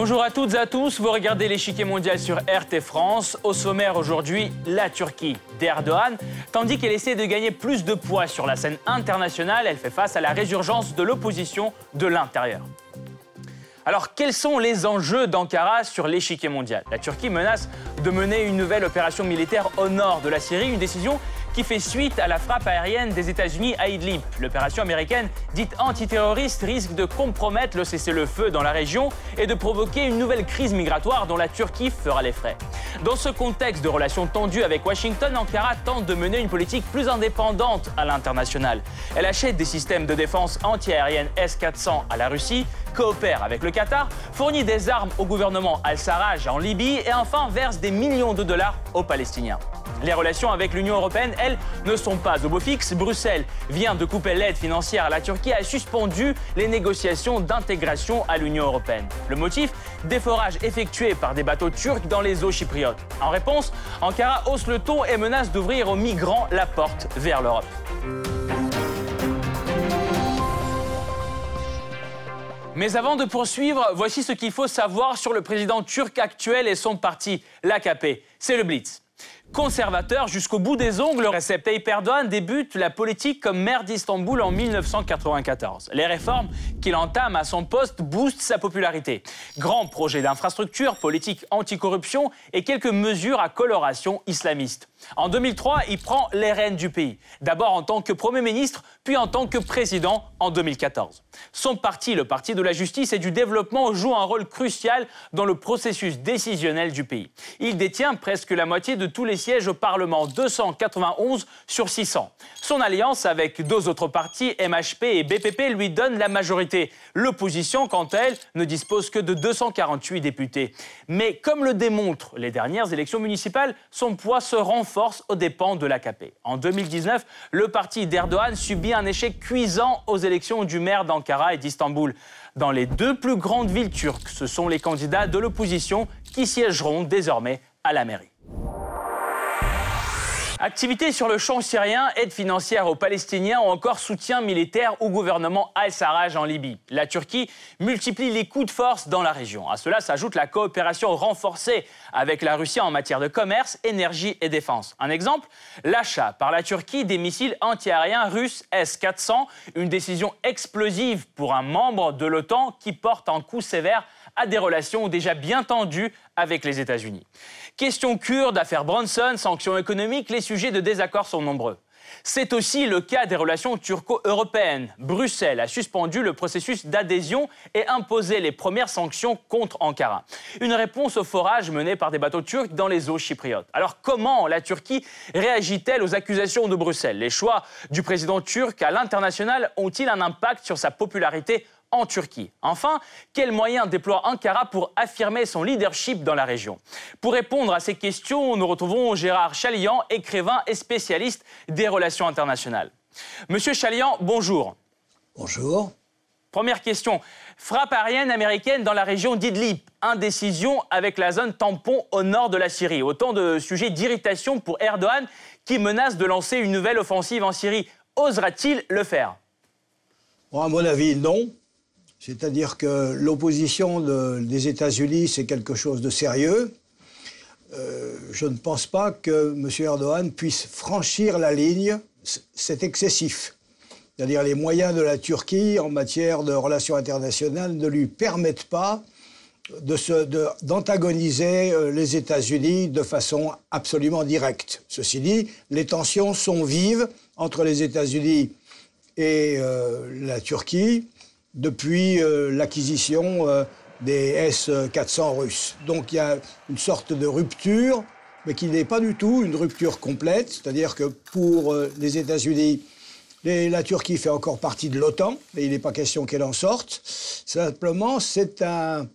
Bonjour à toutes et à tous, vous regardez l'échiquier mondial sur RT France. Au sommaire aujourd'hui, la Turquie d'Erdogan. Tandis qu'elle essaie de gagner plus de poids sur la scène internationale, elle fait face à la résurgence de l'opposition de l'intérieur. Alors, quels sont les enjeux d'Ankara sur l'échiquier mondial? La Turquie menace de mener une nouvelle opération militaire au nord de la Syrie, une décision qui fait suite à la frappe aérienne des États-Unis à Idlib. L'opération américaine dite antiterroriste risque de compromettre le cessez-le-feu dans la région et de provoquer une nouvelle crise migratoire dont la Turquie fera les frais. Dans ce contexte de relations tendues avec Washington, Ankara tente de mener une politique plus indépendante à l'international. Elle achète des systèmes de défense antiaérienne S-400 à la Russie, coopère avec le Qatar, fournit des armes au gouvernement al-Sarraj en Libye et enfin verse des millions de dollars aux Palestiniens. Les relations avec l'Union européenne, elles, ne sont pas au beau fixe. Bruxelles vient de couper l'aide financière la Turquie a suspendu les négociations d'intégration à l'Union européenne. Le motif Des forages effectués par des bateaux turcs dans les eaux chypriotes. En réponse, Ankara hausse le ton et menace d'ouvrir aux migrants la porte vers l'Europe. Mais avant de poursuivre, voici ce qu'il faut savoir sur le président turc actuel et son parti, l'AKP. C'est le Blitz. Conservateur jusqu'au bout des ongles, Recep Tayyip Erdogan débute la politique comme maire d'Istanbul en 1994. Les réformes qu'il entame à son poste boostent sa popularité. Grand projet d'infrastructure, politique anticorruption et quelques mesures à coloration islamiste. En 2003, il prend les rênes du pays, d'abord en tant que Premier ministre, puis en tant que président en 2014. Son parti, le Parti de la justice et du développement, joue un rôle crucial dans le processus décisionnel du pays. Il détient presque la moitié de tous les sièges au Parlement, 291 sur 600. Son alliance avec deux autres partis, MHP et BPP, lui donne la majorité. L'opposition, quant à elle, ne dispose que de 248 députés. Mais comme le démontrent les dernières élections municipales, son poids se renforce aux dépens de l'AKP. En 2019, le parti d'Erdogan subit un échec cuisant aux élections du maire d'Ankara et d'Istanbul. Dans les deux plus grandes villes turques, ce sont les candidats de l'opposition qui siégeront désormais à la mairie. Activité sur le champ syrien, aide financière aux Palestiniens ou encore soutien militaire au gouvernement al-Sarraj en Libye. La Turquie multiplie les coups de force dans la région. À cela s'ajoute la coopération renforcée avec la Russie en matière de commerce, énergie et défense. Un exemple, l'achat par la Turquie des missiles antiaériens russes S-400, une décision explosive pour un membre de l'OTAN qui porte un coup sévère à des relations déjà bien tendues avec les États-Unis. Question kurde, affaire Bronson, sanctions économiques, les sujets de désaccord sont nombreux. C'est aussi le cas des relations turco-européennes. Bruxelles a suspendu le processus d'adhésion et imposé les premières sanctions contre Ankara. Une réponse au forage mené par des bateaux turcs dans les eaux chypriotes. Alors comment la Turquie réagit-elle aux accusations de Bruxelles? Les choix du président turc à l'international ont-ils un impact sur sa popularité en Turquie. Enfin, quels moyens déploie Ankara pour affirmer son leadership dans la région? Pour répondre à ces questions, nous retrouvons Gérard Chalian, écrivain et spécialiste des relations internationales. Monsieur Chalian, bonjour. Bonjour. Première question. Frappe aérienne américaine dans la région d'Idlib. Indécision avec la zone tampon au nord de la Syrie. Autant de sujets d'irritation pour Erdogan qui menace de lancer une nouvelle offensive en Syrie. Osera-t-il le faire? À mon avis, non. C'est-à-dire que l'opposition des États-Unis, c'est quelque chose de sérieux. Euh, je ne pense pas que M. Erdogan puisse franchir la ligne. C'est excessif. C'est-à-dire les moyens de la Turquie en matière de relations internationales ne lui permettent pas d'antagoniser euh, les États-Unis de façon absolument directe. Ceci dit, les tensions sont vives entre les États-Unis et euh, la Turquie depuis euh, l'acquisition euh, des S-400 russes. Donc il y a une sorte de rupture, mais qui n'est pas du tout une rupture complète, c'est-à-dire que pour euh, les États-Unis, la Turquie fait encore partie de l'OTAN, et il n'est pas question qu'elle en sorte. Simplement, c'est un,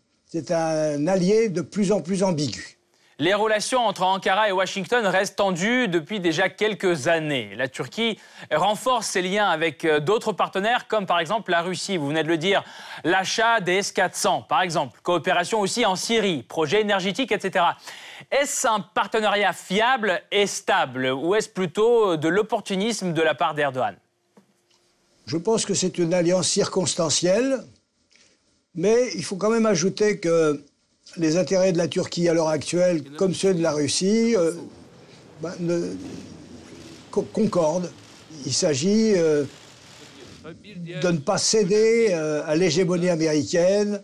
un allié de plus en plus ambigu. Les relations entre Ankara et Washington restent tendues depuis déjà quelques années. La Turquie renforce ses liens avec euh, d'autres partenaires, comme par exemple la Russie. Vous venez de le dire, l'achat des S-400, par exemple. Coopération aussi en Syrie, projet énergétique, etc. Est-ce un partenariat fiable et stable, ou est-ce plutôt de l'opportunisme de la part d'Erdogan? Je pense que c'est une alliance circonstancielle, mais il faut quand même ajouter que les intérêts de la Turquie à l'heure actuelle, comme ceux de la Russie, euh, ben, concordent. Il s'agit euh, de ne pas céder euh, à l'hégémonie américaine,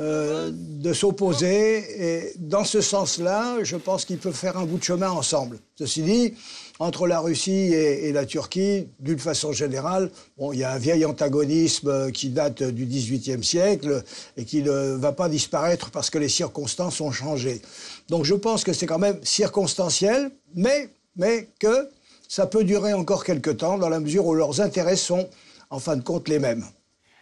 de s'opposer. Et dans ce sens-là, je pense qu'ils peuvent faire un bout de chemin ensemble. Ceci dit, entre la Russie et, la Turquie, d'une façon générale, bon, il y a un vieil antagonisme qui date du XVIIIe siècle et qui ne va pas disparaître parce que les circonstances ont changé. Donc je pense que c'est quand même circonstanciel, mais, mais que ça peut durer encore quelque temps dans la mesure où leurs intérêts sont, en fin de compte, les mêmes.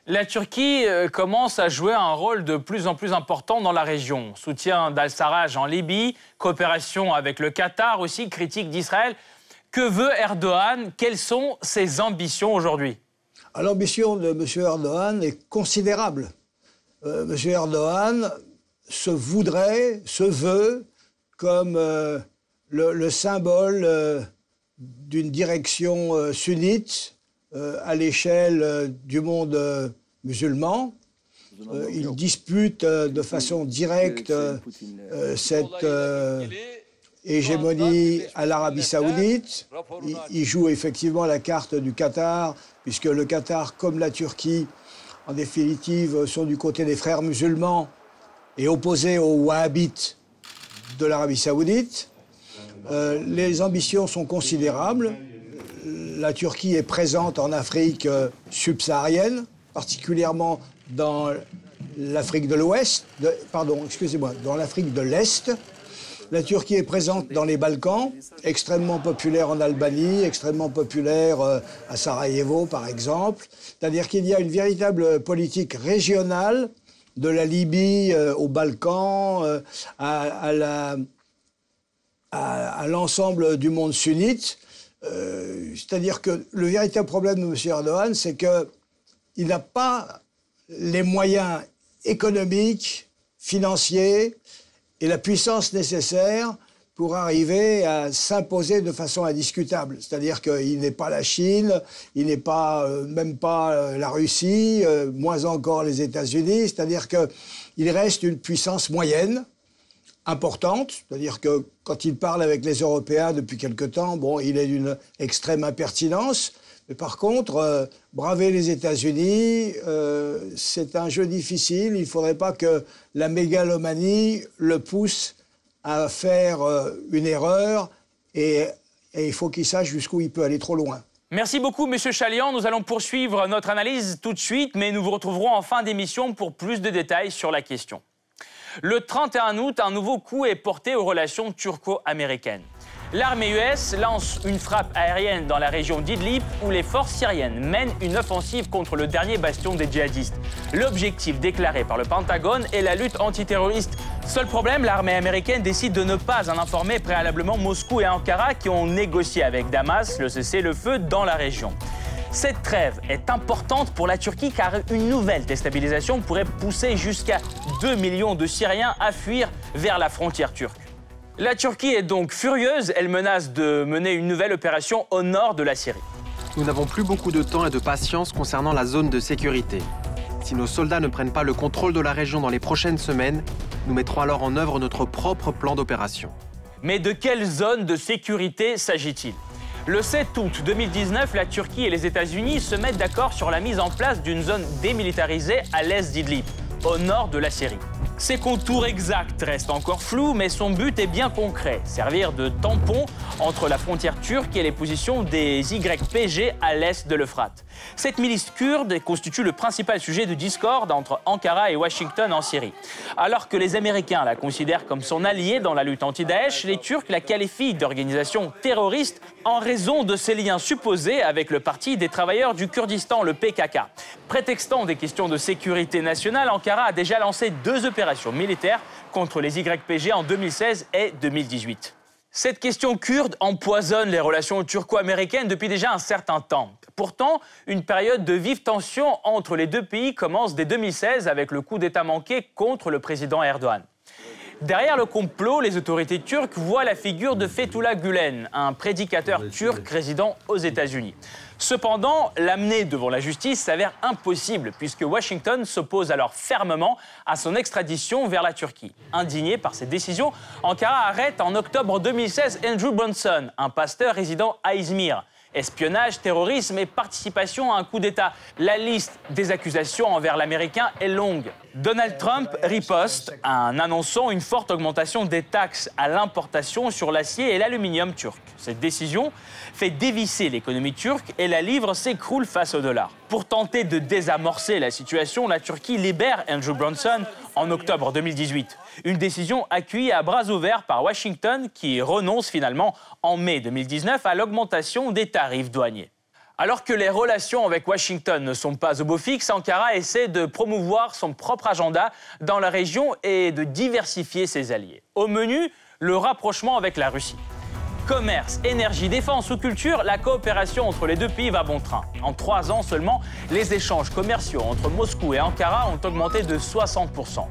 La Turquie euh, commence à jouer un rôle de plus en plus important dans la région. Soutien d'Al-Sarraj en Libye, coopération avec le Qatar aussi, critique d'Israël. Que veut Erdogan? Quelles sont ses ambitions aujourd'hui? L'ambition de M. Erdogan est considérable. Euh, M. Erdogan se voudrait, se veut comme euh, le, symbole euh, d'une direction sunnite à l'échelle du monde musulman. il dispute de façon directe cette hégémonie à l'Arabie saoudite. Il, joue effectivement la carte du Qatar, puisque le Qatar, comme la Turquie, en définitive, sont du côté des frères musulmans et opposés aux wahhabites de l'Arabie saoudite. Euh, les ambitions sont considérables. La Turquie est présente en Afrique euh, subsaharienne, particulièrement dans l'Afrique de l'Ouest, pardon, excusez-moi, dans l'Afrique de l'Est. La Turquie est présente dans les Balkans, extrêmement populaire en Albanie, extrêmement populaire euh, à Sarajevo, par exemple. C'est-à-dire qu'il y a une véritable politique régionale de la Libye euh, aux Balkans, euh, à, l'ensemble du monde sunnite. C'est-à-dire que le véritable problème de M. Erdogan, c'est qu'il n'a pas les moyens économiques, financiers, et la puissance nécessaire pour arriver à s'imposer de façon indiscutable. C'est-à-dire qu'il n'est pas la Chine, il n'est pas euh, même pas euh, la Russie, euh, moins encore les États-Unis. C'est-à-dire qu'il reste une puissance moyenne, importante. C'est-à-dire que quand il parle avec les Européens depuis quelque temps, bon, il est d'une extrême impertinence. Mais par contre, braver les États-Unis, c'est un jeu difficile. Il ne faudrait pas que la mégalomanie le pousse à faire euh, une erreur et, il faut qu'il sache jusqu'où il peut aller trop loin. Merci beaucoup, Monsieur Chalian. Nous allons poursuivre notre analyse tout de suite, mais nous vous retrouverons en fin d'émission pour plus de détails sur la question. Le 31 août, un nouveau coup est porté aux relations turco-américaines. L'armée US lance une frappe aérienne dans la région d'Idlib où les forces syriennes mènent une offensive contre le dernier bastion des djihadistes. L'objectif déclaré par le Pentagone est la lutte antiterroriste. Seul problème, l'armée américaine décide de ne pas en informer préalablement Moscou et Ankara qui ont négocié avec Damas le cessez-le-feu dans la région. Cette trêve est importante pour la Turquie car une nouvelle déstabilisation pourrait pousser jusqu'à 2 millions de Syriens à fuir vers la frontière turque. La Turquie est donc furieuse, elle menace de mener une nouvelle opération au nord de la Syrie. Nous n'avons plus beaucoup de temps et de patience concernant la zone de sécurité. Si nos soldats ne prennent pas le contrôle de la région dans les prochaines semaines, nous mettrons alors en œuvre notre propre plan d'opération. Mais de quelle zone de sécurité s'agit-il? Le 7 août 2019, la Turquie et les États-Unis se mettent d'accord sur la mise en place d'une zone démilitarisée à l'est d'Idlib, au nord de la Syrie. Ses contours exacts restent encore flous, mais son but est bien concret, servir de tampon entre la frontière turque et les positions des YPG à l'est de l'Euphrate. Cette milice kurde constitue le principal sujet de discorde entre Ankara et Washington en Syrie. Alors que les Américains la considèrent comme son allié dans la lutte anti-Daesh, les Turcs la qualifient d'organisation terroriste en raison de ses liens supposés avec le Parti des travailleurs du Kurdistan, le PKK. Prétextant des questions de sécurité nationale, Ankara a déjà lancé deux opérations militaire contre les YPG en 2016 et 2018. Cette question kurde empoisonne les relations turco-américaines depuis déjà un certain temps. Pourtant, une période de vive tension entre les deux pays commence dès 2016 avec le coup d'État manqué contre le président Erdogan. Derrière le complot, les autorités turques voient la figure de Fethullah Gulen, un prédicateur turc résidant aux États-Unis. Cependant, l'amener devant la justice s'avère impossible puisque Washington s'oppose alors fermement à son extradition vers la Turquie. Indigné par cette décision, Ankara arrête en octobre 2016 Andrew Bronson, un pasteur résidant à Izmir. Espionnage, terrorisme et participation à un coup d'État. La liste des accusations envers l'Américain est longue. Donald Trump riposte en annonçant une forte augmentation des taxes à l'importation sur l'acier et l'aluminium turc. Cette décision fait dévisser l'économie turque et la livre s'écroule face au dollar. Pour tenter de désamorcer la situation, la Turquie libère Andrew Bronson en octobre 2018. Une décision accueillie à bras ouverts par Washington qui renonce finalement en mai 2019 à l'augmentation des tarifs douaniers. Alors que les relations avec Washington ne sont pas au beau fixe, Ankara essaie de promouvoir son propre agenda dans la région et de diversifier ses alliés. Au menu, le rapprochement avec la Russie. Commerce, énergie, défense ou culture, la coopération entre les deux pays va bon train. En trois ans seulement, les échanges commerciaux entre Moscou et Ankara ont augmenté de 60%.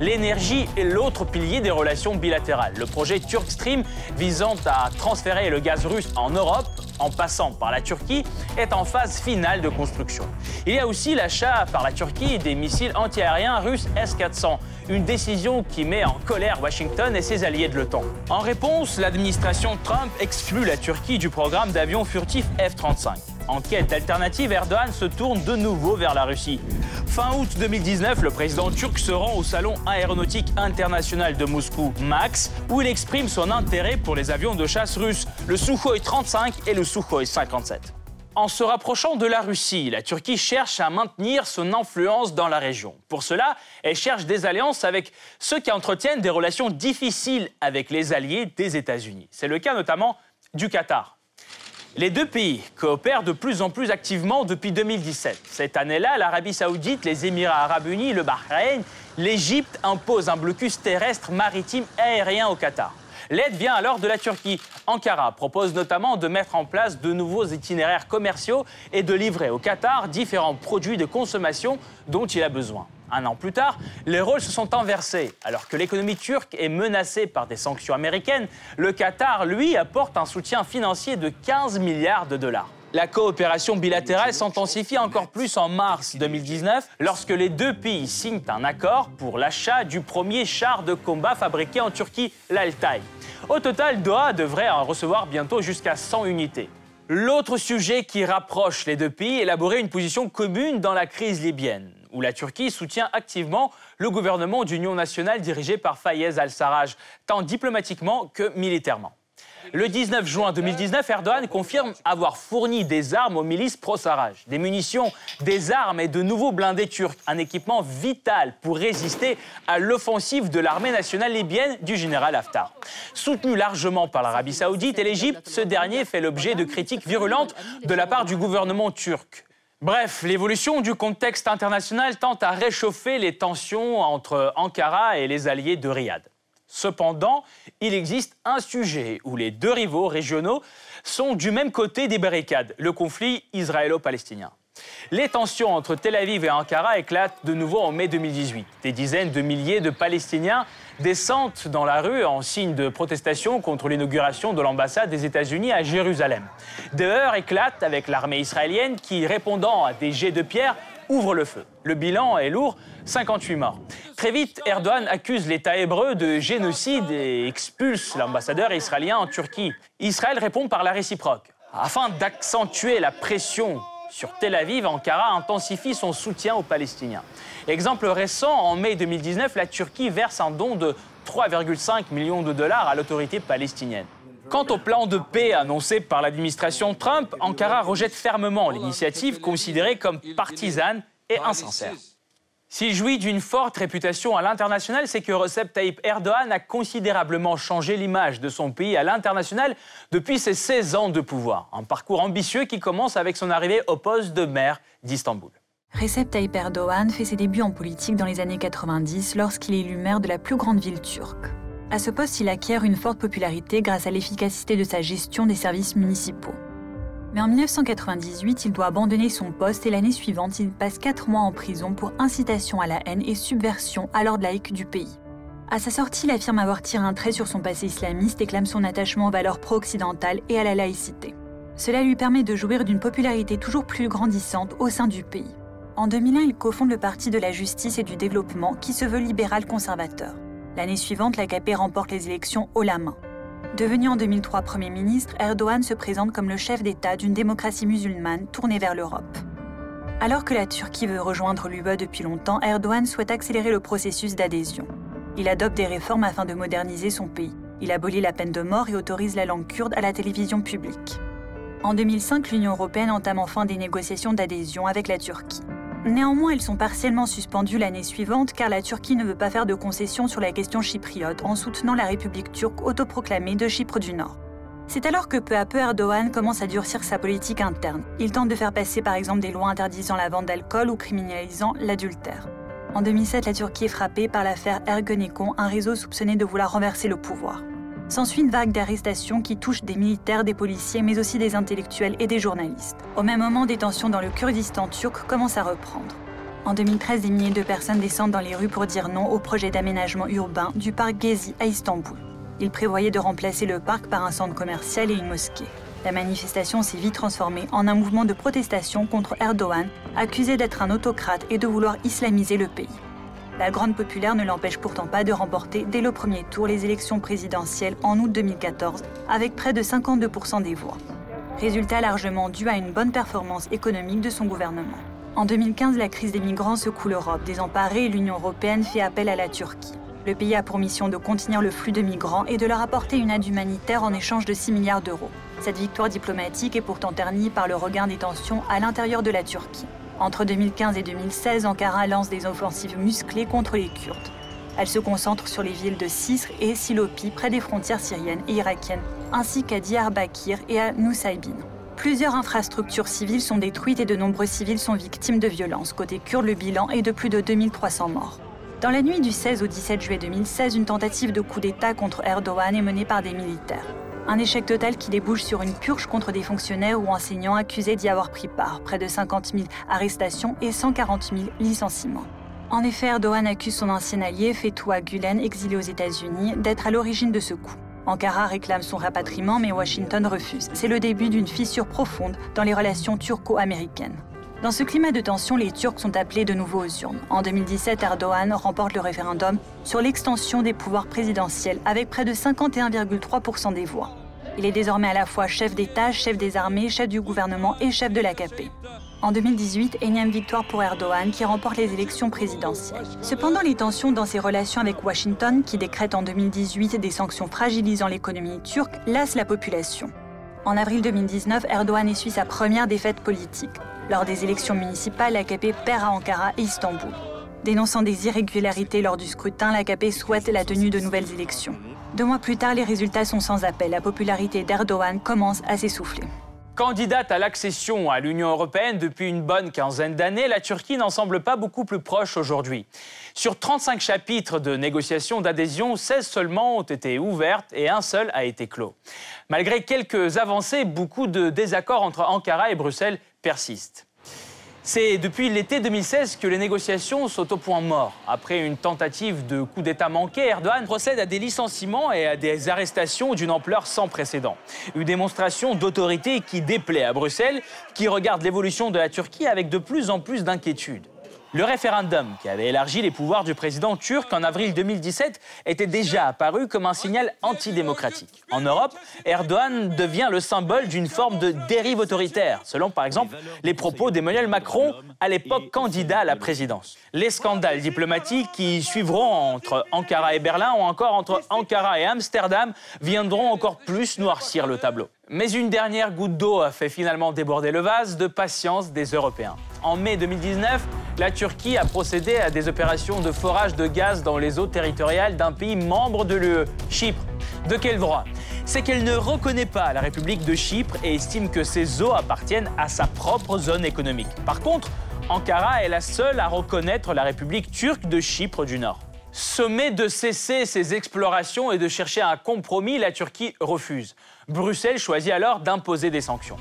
L'énergie est l'autre pilier des relations bilatérales. Le projet Turk Stream, visant à transférer le gaz russe en Europe, en passant par la Turquie, est en phase finale de construction. Il y a aussi l'achat par la Turquie des missiles antiaériens russes S-400, une décision qui met en colère Washington et ses alliés de l'OTAN. En réponse, l'administration Trump exclut la Turquie du programme d'avions furtifs F-35. En quête d'alternative, Erdogan se tourne de nouveau vers la Russie. Fin août 2019, le président turc se rend au Salon aéronautique international de Moscou, MAX, où il exprime son intérêt pour les avions de chasse russes, le Sukhoi 35 et le Sukhoi 57. En se rapprochant de la Russie, la Turquie cherche à maintenir son influence dans la région. Pour cela, elle cherche des alliances avec ceux qui entretiennent des relations difficiles avec les alliés des États-Unis. C'est le cas notamment du Qatar. Les deux pays coopèrent de plus en plus activement depuis 2017. Cette année-là, l'Arabie saoudite, les Émirats arabes unis, le Bahreïn, l'Égypte imposent un blocus terrestre, maritime, aérien au Qatar. L'aide vient alors de la Turquie. Ankara propose notamment de mettre en place de nouveaux itinéraires commerciaux et de livrer au Qatar différents produits de consommation dont il a besoin. Un an plus tard, les rôles se sont inversés. Alors que l'économie turque est menacée par des sanctions américaines, le Qatar, lui, apporte un soutien financier de 15 milliards de dollars. La coopération bilatérale s'intensifie encore plus en mars 2019 lorsque les deux pays signent un accord pour l'achat du premier char de combat fabriqué en Turquie, l'Altaï. Au total, Doha devrait en recevoir bientôt jusqu'à 100 unités. L'autre sujet qui rapproche les deux pays est élaborer une position commune dans la crise libyenne où la Turquie soutient activement le gouvernement d'union nationale dirigé par Fayez al-Sarraj, tant diplomatiquement que militairement. Le 19 juin 2019, Erdogan confirme avoir fourni des armes aux milices pro-Sarraj, des munitions, des armes et de nouveaux blindés turcs, un équipement vital pour résister à l'offensive de l'armée nationale libyenne du général Haftar. Soutenu largement par l'Arabie saoudite et l'Égypte, ce dernier fait l'objet de critiques virulentes de la part du gouvernement turc. Bref, l'évolution du contexte international tente à réchauffer les tensions entre Ankara et les alliés de Riyad. Cependant, il existe un sujet où les deux rivaux régionaux sont du même côté des barricades, le conflit israélo-palestinien. Les tensions entre Tel Aviv et Ankara éclatent de nouveau en mai 2018. Des dizaines de milliers de Palestiniens descendent dans la rue en signe de protestation contre l'inauguration de l'ambassade des États-Unis à Jérusalem. Des heurts éclatent avec l'armée israélienne qui, répondant à des jets de pierre, ouvre le feu. Le bilan est lourd, 58 morts. Très vite, Erdogan accuse l'État hébreu de génocide et expulse l'ambassadeur israélien en Turquie. Israël répond par la réciproque. Afin d'accentuer la pression sur Tel Aviv, Ankara intensifie son soutien aux Palestiniens. Exemple récent, en mai 2019, la Turquie verse un don de 3,5 millions de dollars à l'autorité palestinienne. Quant au plan de paix annoncé par l'administration Trump, Ankara rejette fermement l'initiative considérée comme partisane et insincère. S'il jouit d'une forte réputation à l'international, c'est que Recep Tayyip Erdogan a considérablement changé l'image de son pays à l'international depuis ses 16 ans de pouvoir. Un parcours ambitieux qui commence avec son arrivée au poste de maire d'Istanbul. Recep Tayyip Erdogan fait ses débuts en politique dans les années 90 lorsqu'il est élu maire de la plus grande ville turque. À ce poste, il acquiert une forte popularité grâce à l'efficacité de sa gestion des services municipaux. Mais en 1998, il doit abandonner son poste et l'année suivante, il passe 4 mois en prison pour incitation à la haine et subversion à l'ordre laïque du pays. À sa sortie, il affirme avoir tiré un trait sur son passé islamiste et clame son attachement aux valeurs pro-occidentales et à la laïcité. Cela lui permet de jouir d'une popularité toujours plus grandissante au sein du pays. En 2001, il cofonde le Parti de la justice et du développement qui se veut libéral conservateur. L'année suivante, l'AKP remporte les élections haut la main. Devenu en 2003 Premier ministre, Erdogan se présente comme le chef d'État d'une démocratie musulmane tournée vers l'Europe. Alors que la Turquie veut rejoindre l'UE depuis longtemps, Erdogan souhaite accélérer le processus d'adhésion. Il adopte des réformes afin de moderniser son pays. Il abolit la peine de mort et autorise la langue kurde à la télévision publique. En 2005, l'Union européenne entame enfin des négociations d'adhésion avec la Turquie. Néanmoins, elles sont partiellement suspendues l'année suivante car la Turquie ne veut pas faire de concessions sur la question chypriote en soutenant la République turque autoproclamée de Chypre du Nord. C'est alors que peu à peu Erdogan commence à durcir sa politique interne. Il tente de faire passer par exemple des lois interdisant la vente d'alcool ou criminalisant l'adultère. En 2007, la Turquie est frappée par l'affaire Ergenekon, un réseau soupçonné de vouloir renverser le pouvoir. S'ensuit une vague d'arrestations qui touche des militaires, des policiers, mais aussi des intellectuels et des journalistes. Au même moment, des tensions dans le Kurdistan turc commencent à reprendre. En 2013, des milliers de personnes descendent dans les rues pour dire non au projet d'aménagement urbain du parc Gezi à Istanbul. Il prévoyait de remplacer le parc par un centre commercial et une mosquée. La manifestation s'est vite transformée en un mouvement de protestation contre Erdogan, accusé d'être un autocrate et de vouloir islamiser le pays. La Grande Populaire ne l'empêche pourtant pas de remporter dès le premier tour les élections présidentielles en août 2014 avec près de 52% des voix. Résultat largement dû à une bonne performance économique de son gouvernement. En 2015, la crise des migrants secoue l'Europe. Désemparée, l'Union européenne fait appel à la Turquie. Le pays a pour mission de contenir le flux de migrants et de leur apporter une aide humanitaire en échange de 6 milliards d'euros. Cette victoire diplomatique est pourtant ternie par le regain des tensions à l'intérieur de la Turquie. Entre 2015 et 2016, Ankara lance des offensives musclées contre les Kurdes. Elle se concentre sur les villes de Cisre et Silopi, près des frontières syriennes et irakiennes, ainsi qu'à Diyarbakir et à Nusaybin. Plusieurs infrastructures civiles sont détruites et de nombreux civils sont victimes de violences. Côté kurde, le bilan est de plus de 2300 morts. Dans la nuit du 16 au 17 juillet 2016, une tentative de coup d'État contre Erdogan est menée par des militaires. Un échec total qui débouche sur une purge contre des fonctionnaires ou enseignants accusés d'y avoir pris part, près de 50 000 arrestations et 140 000 licenciements. En effet, Erdogan accuse son ancien allié, Fethullah Gulen, exilé aux États-Unis, d'être à l'origine de ce coup. Ankara réclame son rapatriement, mais Washington refuse. C'est le début d'une fissure profonde dans les relations turco-américaines. Dans ce climat de tension, les Turcs sont appelés de nouveau aux urnes. En 2017, Erdogan remporte le référendum sur l'extension des pouvoirs présidentiels avec près de 51,3% des voix. Il est désormais à la fois chef d'État, chef des armées, chef du gouvernement et chef de l'AKP. En 2018, énième victoire pour Erdogan qui remporte les élections présidentielles. Cependant, les tensions dans ses relations avec Washington, qui décrète en 2018 des sanctions fragilisant l'économie turque, lassent la population. En avril 2019, Erdogan essuie sa première défaite politique. Lors des élections municipales, l'AKP perd à Ankara et Istanbul. Dénonçant des irrégularités lors du scrutin, l'AKP souhaite la tenue de nouvelles élections. Deux mois plus tard, les résultats sont sans appel. La popularité d'Erdogan commence à s'essouffler. Candidate à l'accession à l'Union européenne depuis une bonne quinzaine d'années, la Turquie n'en semble pas beaucoup plus proche aujourd'hui. Sur 35 chapitres de négociations d'adhésion, 16 seulement ont été ouvertes et un seul a été clos. Malgré quelques avancées, beaucoup de désaccords entre Ankara et Bruxelles persistent. C'est depuis l'été 2016 que les négociations sont au point mort. Après une tentative de coup d'État manqué, Erdogan procède à des licenciements et à des arrestations d'une ampleur sans précédent. Une démonstration d'autorité qui déplaît à Bruxelles, qui regarde l'évolution de la Turquie avec de plus en plus d'inquiétude. Le référendum, qui avait élargi les pouvoirs du président turc en avril 2017, était déjà apparu comme un signal antidémocratique. En Europe, Erdogan devient le symbole d'une forme de dérive autoritaire, selon par exemple les propos d'Emmanuel Macron, à l'époque candidat à la présidence. Les scandales diplomatiques qui suivront entre Ankara et Berlin ou encore entre Ankara et Amsterdam viendront encore plus noircir le tableau. Mais une dernière goutte d'eau a fait finalement déborder le vase de patience des Européens. En mai 2019, la Turquie a procédé à des opérations de forage de gaz dans les eaux territoriales d'un pays membre de l'UE, Chypre. De quel droit? C'est qu'elle ne reconnaît pas la République de Chypre et estime que ces eaux appartiennent à sa propre zone économique. Par contre, Ankara est la seule à reconnaître la République turque de Chypre du Nord. Sommet de cesser ses explorations et de chercher un compromis, la Turquie refuse. Bruxelles choisit alors d'imposer des sanctions.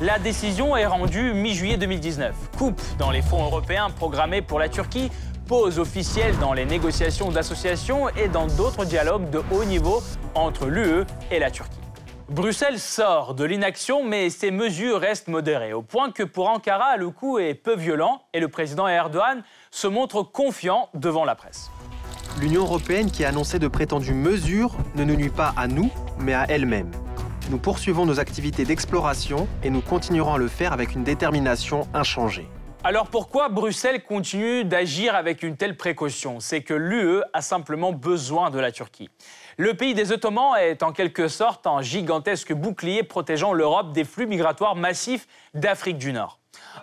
La décision est rendue mi-juillet 2019. Coupe dans les fonds européens programmés pour la Turquie, pause officielle dans les négociations d'association et dans d'autres dialogues de haut niveau entre l'UE et la Turquie. Bruxelles sort de l'inaction, mais ses mesures restent modérées, au point que pour Ankara, le coup est peu violent et le président Erdogan se montre confiant devant la presse. L'Union européenne qui a annoncé de prétendues mesures ne nous nuit pas à nous, mais à elle-même. Nous poursuivons nos activités d'exploration et nous continuerons à le faire avec une détermination inchangée. Alors pourquoi Bruxelles continue d'agir avec une telle précaution? C'est que l'UE a simplement besoin de la Turquie. Le pays des Ottomans est en quelque sorte un gigantesque bouclier protégeant l'Europe des flux migratoires massifs d'Afrique du Nord.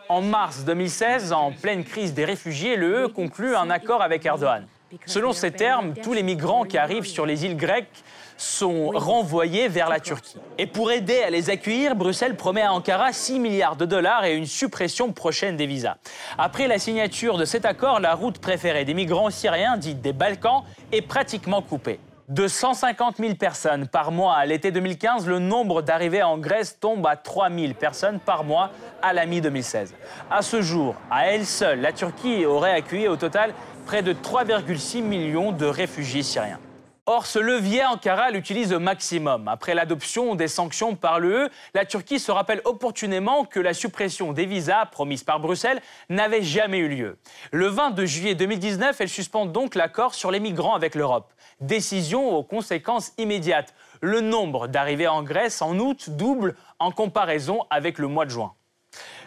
En mars 2016, en pleine crise des réfugiés, l'UE conclut un accord avec Erdogan. Selon ces termes, tous les migrants qui arrivent sur les îles grecques sont renvoyés vers la Turquie. Et pour aider à les accueillir, Bruxelles promet à Ankara 6 milliards de dollars et une suppression prochaine des visas. Après la signature de cet accord, la route préférée des migrants syriens, dite des Balkans, est pratiquement coupée. De 150 000 personnes par mois à l'été 2015, le nombre d'arrivées en Grèce tombe à 3 000 personnes par mois à la mi-2016. À ce jour, à elle seule, la Turquie aurait accueilli au total près de 3,6 millions de réfugiés syriens. Or, ce levier, Ankara l'utilise au maximum. Après l'adoption des sanctions par l'UE, la Turquie se rappelle opportunément que la suppression des visas promise par Bruxelles n'avait jamais eu lieu. Le 22 juillet 2019, elle suspend donc l'accord sur les migrants avec l'Europe. Décision aux conséquences immédiates. Le nombre d'arrivées en Grèce en août double en comparaison avec le mois de juin.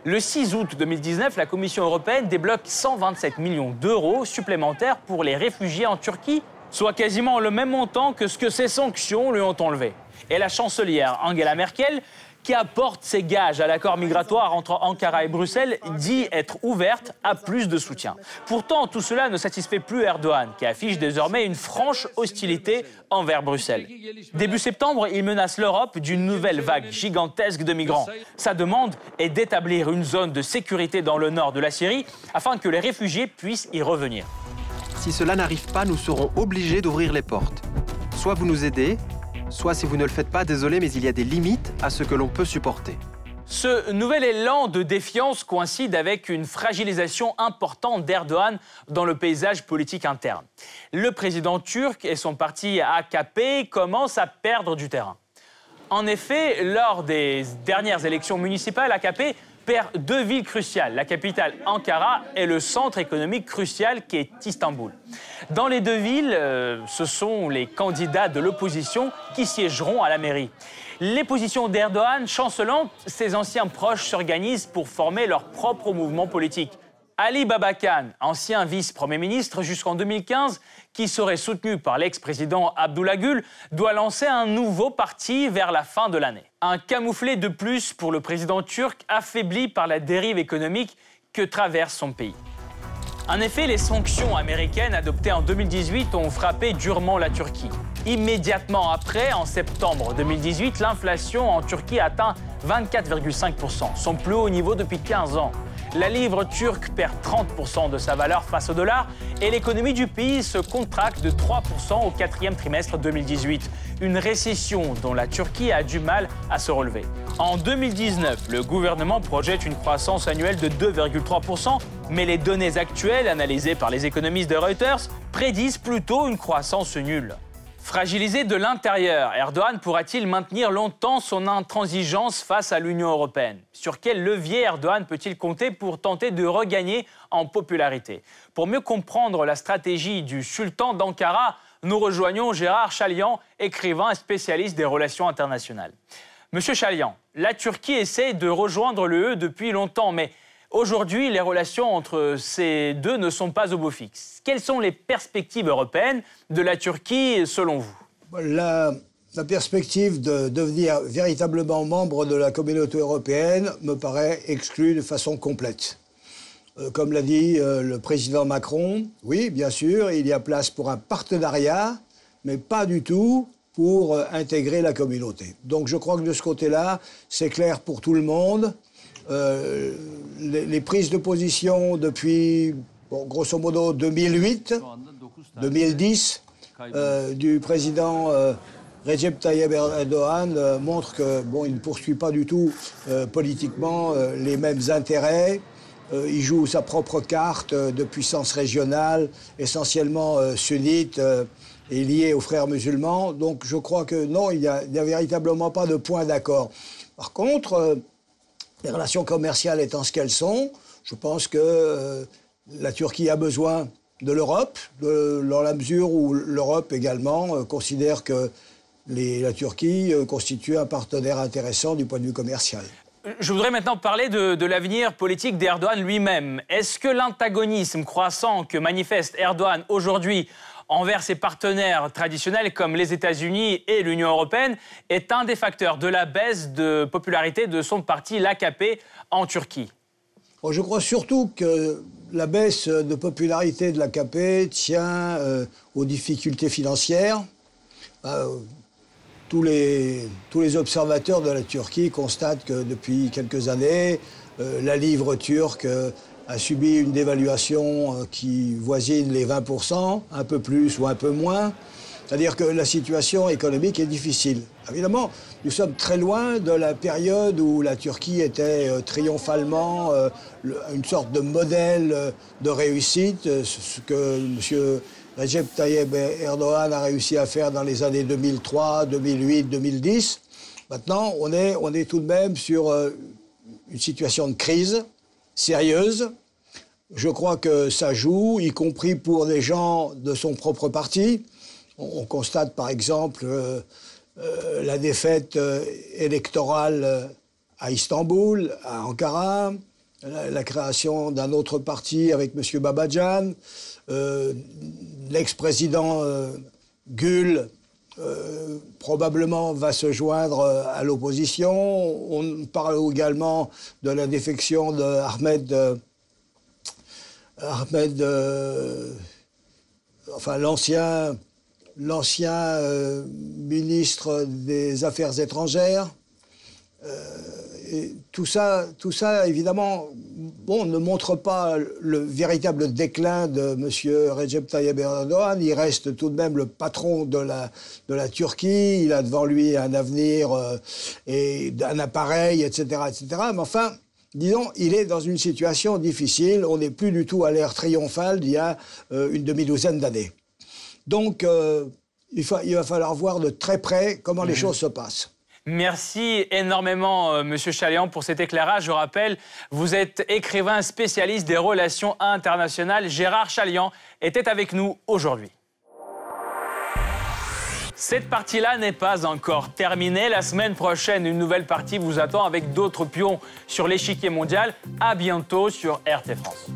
Le 6 août 2019, la Commission européenne débloque 127 millions d'euros supplémentaires pour les réfugiés en Turquie, soit quasiment le même montant que ce que ces sanctions lui ont enlevé. Et la chancelière Angela Merkel qui apporte ses gages à l'accord migratoire entre Ankara et Bruxelles, dit être ouverte à plus de soutien. Pourtant, tout cela ne satisfait plus Erdogan, qui affiche désormais une franche hostilité envers Bruxelles. Début septembre, il menace l'Europe d'une nouvelle vague gigantesque de migrants. Sa demande est d'établir une zone de sécurité dans le nord de la Syrie afin que les réfugiés puissent y revenir. Si cela n'arrive pas, nous serons obligés d'ouvrir les portes. Soit vous nous aidez, Soit si vous ne le faites pas, désolé, mais il y a des limites à ce que l'on peut supporter. Ce nouvel élan de défiance coïncide avec une fragilisation importante d'Erdogan dans le paysage politique interne. Le président turc et son parti AKP commencent à perdre du terrain. En effet, lors des dernières élections municipales, AKP perd deux villes cruciales, la capitale Ankara et le centre économique crucial qui est Istanbul. Dans les deux villes, euh, ce sont les candidats de l'opposition qui siégeront à la mairie. Les positions d'Erdogan chancelantes, ses anciens proches s'organisent pour former leur propre mouvement politique. Ali Babakan, ancien vice-premier ministre jusqu'en 2015, qui serait soutenu par l'ex-président Abdullah Gül, doit lancer un nouveau parti vers la fin de l'année. Un camouflet de plus pour le président turc affaibli par la dérive économique que traverse son pays. En effet, les sanctions américaines adoptées en 2018 ont frappé durement la Turquie. Immédiatement après, en septembre 2018, l'inflation en Turquie atteint 24,5%, son plus haut niveau depuis 15 ans la livre turque perd 30% de sa valeur face au dollar et l'économie du pays se contracte de 3% au quatrième trimestre 2018. Une récession dont la Turquie a du mal à se relever. En 2019, le gouvernement projette une croissance annuelle de 2,3%, mais les données actuelles analysées par les économistes de Reuters prédisent plutôt une croissance nulle. Fragilisé de l'intérieur, Erdogan pourra-t-il maintenir longtemps son intransigeance face à l'Union européenne? Sur quel levier Erdogan peut-il compter pour tenter de regagner en popularité? Pour mieux comprendre la stratégie du sultan d'Ankara, nous rejoignons Gérard Chalian, écrivain et spécialiste des relations internationales. Monsieur Chalian, la Turquie essaie de rejoindre l'UE depuis longtemps, mais Aujourd'hui, les relations entre ces deux ne sont pas au beau fixe. Quelles sont les perspectives européennes de la Turquie selon vous? La, perspective de devenir véritablement membre de la communauté européenne me paraît exclue de façon complète. Euh, comme l'a dit euh, le président Macron, oui, bien sûr, il y a place pour un partenariat, mais pas du tout pour euh, intégrer la communauté. Donc je crois que de ce côté-là, c'est clair pour tout le monde. Euh, les, prises de position depuis, grosso modo, 2008, 2010, euh, du président euh, Recep Tayyip Erdogan montrent que bon, il ne poursuit pas du tout politiquement les mêmes intérêts il joue sa propre carte de puissance régionale, essentiellement euh, sunnite et liée aux frères musulmans. Donc je crois que non, il n'y a, véritablement pas de point d'accord. Par contre, les relations commerciales étant ce qu'elles sont, je pense que la Turquie a besoin de l'Europe, dans la mesure où l'Europe également considère que la Turquie constitue un partenaire intéressant du point de vue commercial. Je voudrais maintenant parler de, l'avenir politique d'Erdogan lui-même. Est-ce que l'antagonisme croissant que manifeste Erdogan aujourd'hui envers ses partenaires traditionnels comme les États-Unis et l'Union européenne est un des facteurs de la baisse de popularité de son parti, l'AKP, en Turquie Je crois surtout que la baisse de popularité de l'AKP tient euh, aux difficultés financières. Euh, tous les, observateurs de la Turquie constatent que depuis quelques années, euh, la livre turque a subi une dévaluation euh, qui voisine les 20%, un peu plus ou un peu moins. C'est-à-dire que la situation économique est difficile. Évidemment, nous sommes très loin de la période où la Turquie était triomphalement une sorte de modèle de réussite, ce que M. Recep Tayyip Erdogan a réussi à faire dans les années 2003, 2008, 2010. Maintenant, on est, on est tout de même sur euh, une situation de crise sérieuse. Je crois que ça joue, y compris pour des gens de son propre parti. On, constate par exemple euh, euh, la défaite électorale à Istanbul, à Ankara, la, création d'un autre parti avec M. Babajan. Euh, l'ex-président euh, Gül euh, probablement va se joindre à l'opposition. On parle également de la défection de Ahmed, Ahmed enfin l'ancien, l'ancien ministre des Affaires étrangères tout ça, tout ça, évidemment, bon, ne montre pas le véritable déclin de M. Recep Tayyip Erdogan. Il reste tout de même le patron de la, de la Turquie. Il a devant lui un avenir euh, et un appareil, etc., etc. Mais enfin, disons, il est dans une situation difficile. On n'est plus du tout à l'ère triomphale d'il y a euh, une demi-douzaine d'années. Donc, euh, il, il, va falloir voir de très près comment les mmh. choses se passent. Merci énormément, euh, Monsieur Chaléan, pour cet éclairage. Je rappelle, vous êtes écrivain spécialiste des relations internationales. Gérard Chalian était avec nous aujourd'hui. Cette partie-là n'est pas encore terminée. La semaine prochaine, une nouvelle partie vous attend avec d'autres pions sur l'échiquier mondial. À bientôt sur RT France.